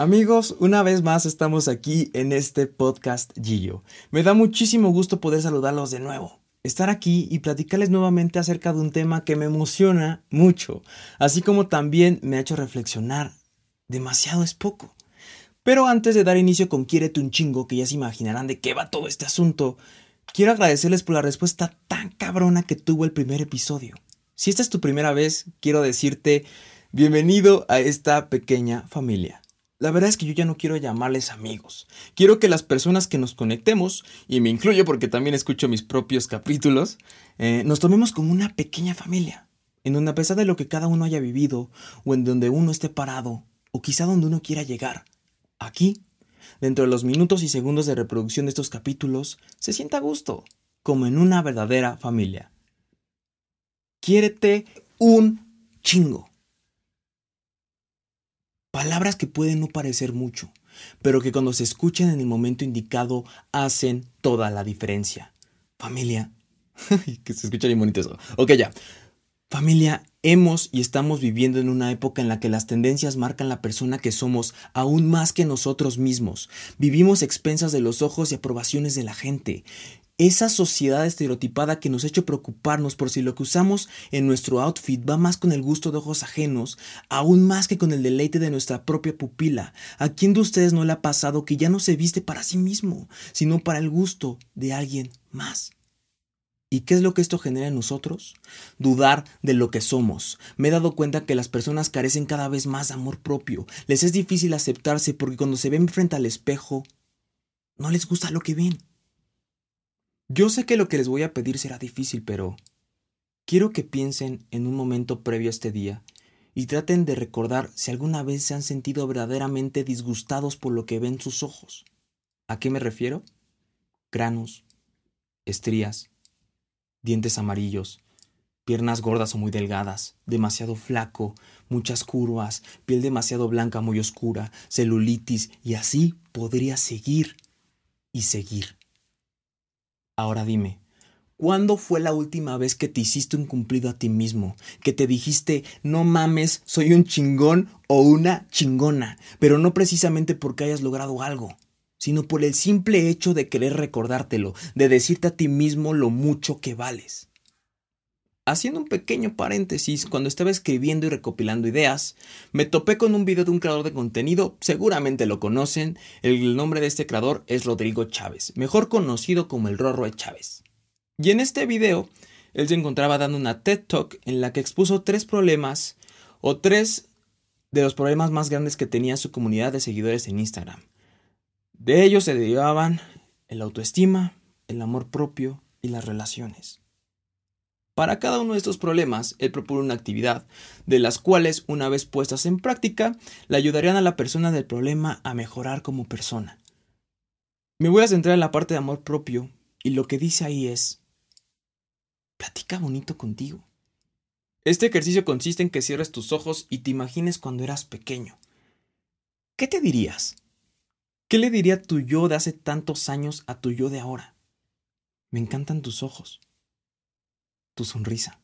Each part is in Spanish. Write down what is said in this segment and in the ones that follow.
Amigos, una vez más estamos aquí en este podcast Gillo. Me da muchísimo gusto poder saludarlos de nuevo, estar aquí y platicarles nuevamente acerca de un tema que me emociona mucho, así como también me ha hecho reflexionar. Demasiado es poco. Pero antes de dar inicio con Quiérete un chingo, que ya se imaginarán de qué va todo este asunto, quiero agradecerles por la respuesta tan cabrona que tuvo el primer episodio. Si esta es tu primera vez, quiero decirte bienvenido a esta pequeña familia. La verdad es que yo ya no quiero llamarles amigos. Quiero que las personas que nos conectemos, y me incluyo porque también escucho mis propios capítulos, eh, nos tomemos como una pequeña familia, en donde a pesar de lo que cada uno haya vivido, o en donde uno esté parado, o quizá donde uno quiera llegar, aquí, dentro de los minutos y segundos de reproducción de estos capítulos, se sienta a gusto, como en una verdadera familia. Quiérete un chingo. Palabras que pueden no parecer mucho, pero que cuando se escuchan en el momento indicado hacen toda la diferencia. Familia. que se escucha bien bonito eso. Ok, ya. Familia, hemos y estamos viviendo en una época en la que las tendencias marcan la persona que somos aún más que nosotros mismos. Vivimos expensas de los ojos y aprobaciones de la gente esa sociedad estereotipada que nos ha hecho preocuparnos por si lo que usamos en nuestro outfit va más con el gusto de ojos ajenos, aún más que con el deleite de nuestra propia pupila. ¿A quién de ustedes no le ha pasado que ya no se viste para sí mismo, sino para el gusto de alguien más? ¿Y qué es lo que esto genera en nosotros? Dudar de lo que somos. Me he dado cuenta que las personas carecen cada vez más de amor propio. Les es difícil aceptarse porque cuando se ven frente al espejo, no les gusta lo que ven. Yo sé que lo que les voy a pedir será difícil, pero quiero que piensen en un momento previo a este día y traten de recordar si alguna vez se han sentido verdaderamente disgustados por lo que ven sus ojos. ¿A qué me refiero? Granos, estrías, dientes amarillos, piernas gordas o muy delgadas, demasiado flaco, muchas curvas, piel demasiado blanca muy oscura, celulitis y así podría seguir y seguir. Ahora dime, ¿cuándo fue la última vez que te hiciste un cumplido a ti mismo? Que te dijiste, no mames, soy un chingón o una chingona, pero no precisamente porque hayas logrado algo, sino por el simple hecho de querer recordártelo, de decirte a ti mismo lo mucho que vales. Haciendo un pequeño paréntesis, cuando estaba escribiendo y recopilando ideas, me topé con un video de un creador de contenido, seguramente lo conocen, el nombre de este creador es Rodrigo Chávez, mejor conocido como el Rorro de Chávez. Y en este video, él se encontraba dando una TED Talk en la que expuso tres problemas o tres de los problemas más grandes que tenía su comunidad de seguidores en Instagram. De ellos se derivaban el autoestima, el amor propio y las relaciones. Para cada uno de estos problemas, él propone una actividad, de las cuales, una vez puestas en práctica, le ayudarían a la persona del problema a mejorar como persona. Me voy a centrar en la parte de amor propio, y lo que dice ahí es, platica bonito contigo. Este ejercicio consiste en que cierres tus ojos y te imagines cuando eras pequeño. ¿Qué te dirías? ¿Qué le diría tu yo de hace tantos años a tu yo de ahora? Me encantan tus ojos tu sonrisa,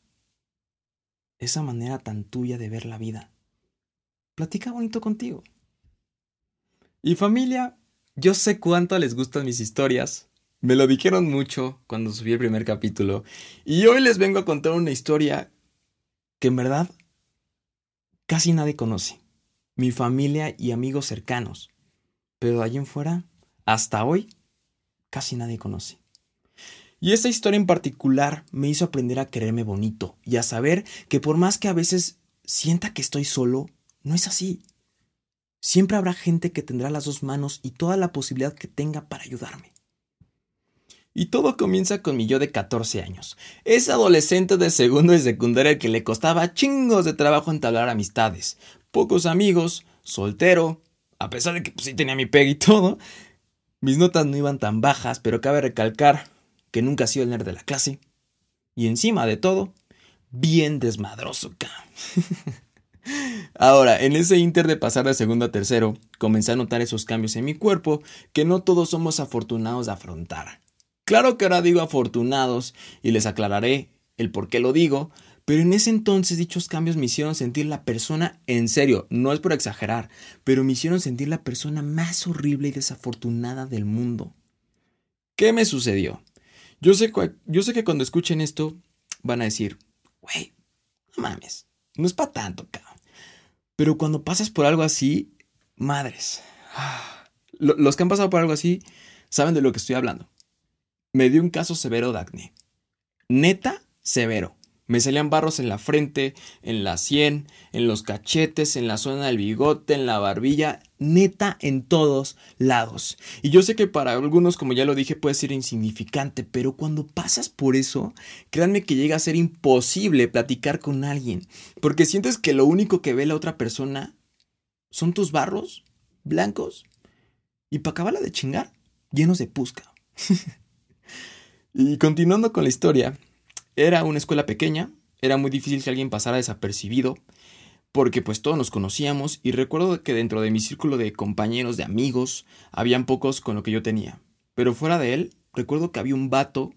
esa manera tan tuya de ver la vida. Platica bonito contigo. Y familia, yo sé cuánto les gustan mis historias. Me lo dijeron mucho cuando subí el primer capítulo. Y hoy les vengo a contar una historia que en verdad casi nadie conoce. Mi familia y amigos cercanos. Pero de allí en fuera, hasta hoy, casi nadie conoce. Y esta historia en particular me hizo aprender a quererme bonito y a saber que por más que a veces sienta que estoy solo, no es así. Siempre habrá gente que tendrá las dos manos y toda la posibilidad que tenga para ayudarme. Y todo comienza con mi yo de 14 años. Ese adolescente de segundo y secundaria que le costaba chingos de trabajo entablar amistades. Pocos amigos, soltero, a pesar de que pues, sí tenía mi peg y todo. Mis notas no iban tan bajas, pero cabe recalcar que nunca ha sido el nerd de la clase. Y encima de todo, bien desmadroso, Ahora, en ese inter de pasar de segundo a tercero, comencé a notar esos cambios en mi cuerpo que no todos somos afortunados de afrontar. Claro que ahora digo afortunados y les aclararé el por qué lo digo, Pero en ese entonces dichos cambios me hicieron sentir la persona, en serio, no es por exagerar, pero me hicieron sentir la persona más horrible y desafortunada del mundo. ¿Qué me sucedió? Yo sé, que cuando escuchen esto van a decir, güey, no mames, no es para tanto, cabrón. Pero cuando pasas por algo así, madres. Los que han pasado por algo así saben de lo que estoy hablando. Me dio un caso severo de acné. Neta, severo. Me salían barros en la frente, en la sien, en los cachetes, en la zona del bigote, en la barbilla, neta en todos lados. Y yo sé que para algunos, como ya lo dije, puede ser insignificante, pero cuando pasas por eso, créanme que llega a ser imposible platicar con alguien, porque sientes que lo único que ve la otra persona son tus barros blancos y para acabarla de chingar, llenos de pusca. y continuando con la historia, era una escuela pequeña, era muy difícil que alguien pasara desapercibido, porque pues todos nos conocíamos y recuerdo que dentro de mi círculo de compañeros, de amigos, habían pocos con lo que yo tenía. Pero fuera de él, recuerdo que había un vato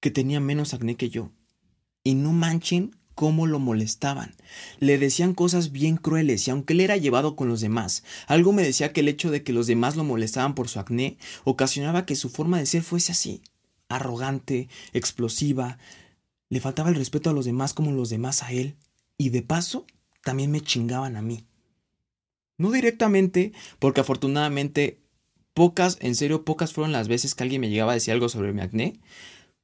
que tenía menos acné que yo. Y no manchen cómo lo molestaban. Le decían cosas bien crueles y aunque él era llevado con los demás, algo me decía que el hecho de que los demás lo molestaban por su acné ocasionaba que su forma de ser fuese así arrogante, explosiva, le faltaba el respeto a los demás como los demás a él, y de paso también me chingaban a mí. No directamente, porque afortunadamente pocas, en serio, pocas fueron las veces que alguien me llegaba a decir algo sobre mi acné,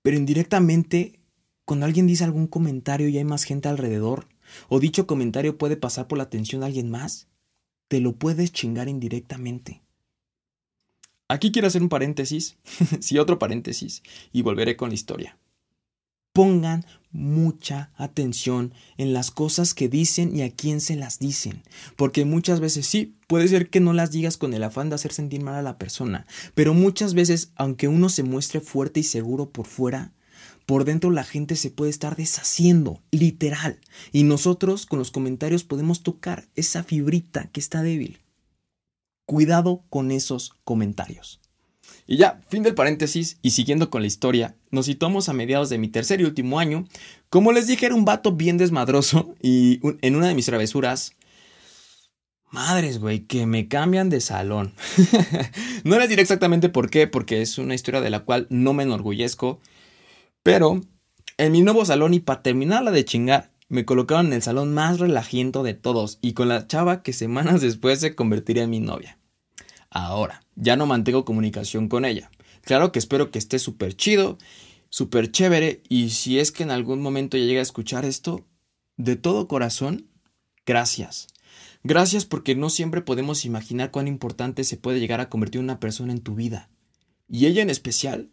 pero indirectamente, cuando alguien dice algún comentario y hay más gente alrededor, o dicho comentario puede pasar por la atención de alguien más, te lo puedes chingar indirectamente. Aquí quiero hacer un paréntesis, sí, otro paréntesis, y volveré con la historia. Pongan mucha atención en las cosas que dicen y a quién se las dicen, porque muchas veces sí, puede ser que no las digas con el afán de hacer sentir mal a la persona, pero muchas veces, aunque uno se muestre fuerte y seguro por fuera, por dentro la gente se puede estar deshaciendo, literal, y nosotros con los comentarios podemos tocar esa fibrita que está débil. Cuidado con esos comentarios. Y ya, fin del paréntesis y siguiendo con la historia, nos situamos a mediados de mi tercer y último año. Como les dije, era un vato bien desmadroso y en una de mis travesuras... Madres, güey, que me cambian de salón. no les diré exactamente por qué, porque es una historia de la cual no me enorgullezco. Pero en mi nuevo salón y para terminarla de chingar, me colocaron en el salón más relajiento de todos y con la chava que semanas después se convertiría en mi novia. Ahora, ya no mantengo comunicación con ella. Claro que espero que esté súper chido, súper chévere y si es que en algún momento ya llega a escuchar esto, de todo corazón, gracias. Gracias porque no siempre podemos imaginar cuán importante se puede llegar a convertir una persona en tu vida. Y ella en especial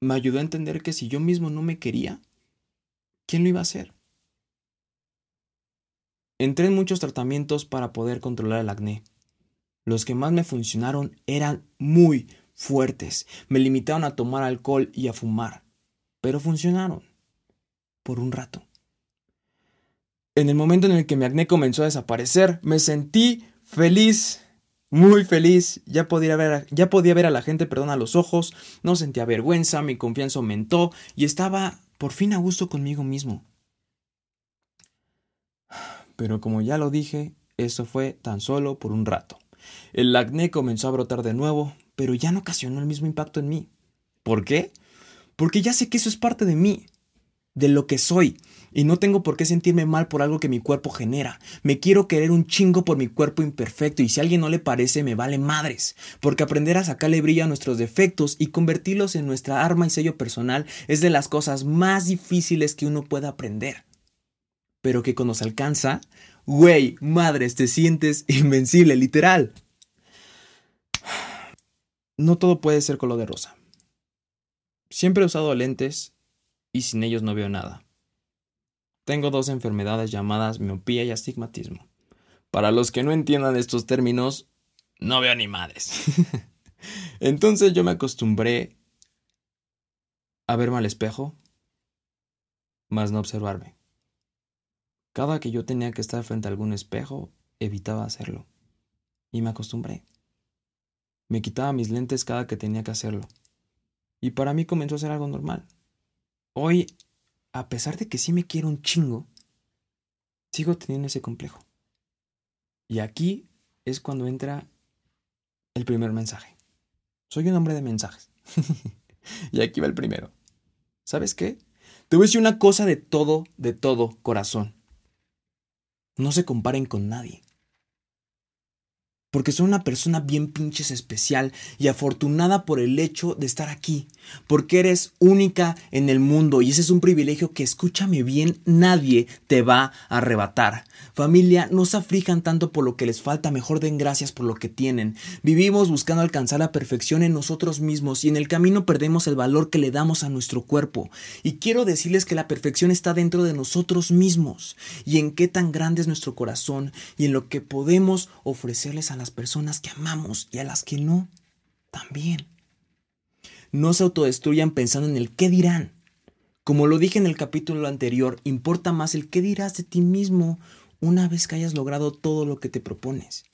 me ayudó a entender que si yo mismo no me quería, ¿quién lo iba a hacer? Entré en muchos tratamientos para poder controlar el acné. Los que más me funcionaron eran muy fuertes. Me limitaron a tomar alcohol y a fumar. Pero funcionaron. Por un rato. En el momento en el que mi acné comenzó a desaparecer, me sentí feliz. Muy feliz, ya podía, ver a, ya podía ver a la gente, perdón, a los ojos, no sentía vergüenza, mi confianza aumentó y estaba por fin a gusto conmigo mismo. Pero como ya lo dije, eso fue tan solo por un rato. El acné comenzó a brotar de nuevo, pero ya no ocasionó el mismo impacto en mí. ¿Por qué? Porque ya sé que eso es parte de mí, de lo que soy, y no tengo por qué sentirme mal por algo que mi cuerpo genera. Me quiero querer un chingo por mi cuerpo imperfecto y si a alguien no le parece me vale madres, porque aprender a sacarle brillo a nuestros defectos y convertirlos en nuestra arma y sello personal es de las cosas más difíciles que uno puede aprender pero que cuando se alcanza, güey, madres, te sientes invencible, literal. No todo puede ser color de rosa. Siempre he usado lentes y sin ellos no veo nada. Tengo dos enfermedades llamadas miopía y astigmatismo. Para los que no entiendan estos términos, no veo ni madres. Entonces yo me acostumbré a verme al espejo, más no observarme. Cada que yo tenía que estar frente a algún espejo, evitaba hacerlo. Y me acostumbré. Me quitaba mis lentes cada que tenía que hacerlo. Y para mí comenzó a ser algo normal. Hoy a pesar de que sí me quiero un chingo, sigo teniendo ese complejo. Y aquí es cuando entra el primer mensaje. Soy un hombre de mensajes. y aquí va el primero. ¿Sabes qué? Te voy a decir una cosa de todo, de todo corazón. No se comparen con nadie porque soy una persona bien pinches especial y afortunada por el hecho de estar aquí, porque eres única en el mundo y ese es un privilegio que, escúchame bien, nadie te va a arrebatar. Familia, no se aflijan tanto por lo que les falta, mejor den gracias por lo que tienen. Vivimos buscando alcanzar la perfección en nosotros mismos y en el camino perdemos el valor que le damos a nuestro cuerpo. Y quiero decirles que la perfección está dentro de nosotros mismos y en qué tan grande es nuestro corazón y en lo que podemos ofrecerles a las personas que amamos y a las que no, también. No se autodestruyan pensando en el qué dirán. Como lo dije en el capítulo anterior, importa más el qué dirás de ti mismo una vez que hayas logrado todo lo que te propones.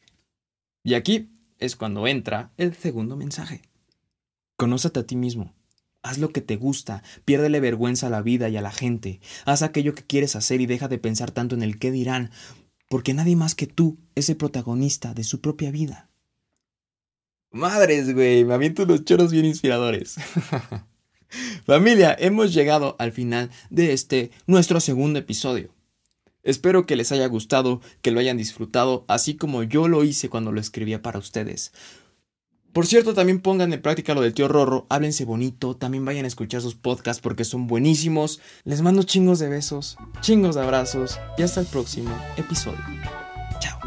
Y aquí es cuando entra el segundo mensaje. Conócete a ti mismo. Haz lo que te gusta, piérdele vergüenza a la vida y a la gente, haz aquello que quieres hacer y deja de pensar tanto en el qué dirán, porque nadie más que tú es el protagonista de su propia vida. Madres, güey, me aviento unos choros bien inspiradores. Familia, hemos llegado al final de este, nuestro segundo episodio. Espero que les haya gustado, que lo hayan disfrutado, así como yo lo hice cuando lo escribía para ustedes. Por cierto, también pongan en práctica lo del tío Rorro, háblense bonito, también vayan a escuchar sus podcasts porque son buenísimos. Les mando chingos de besos, chingos de abrazos y hasta el próximo episodio. Chao.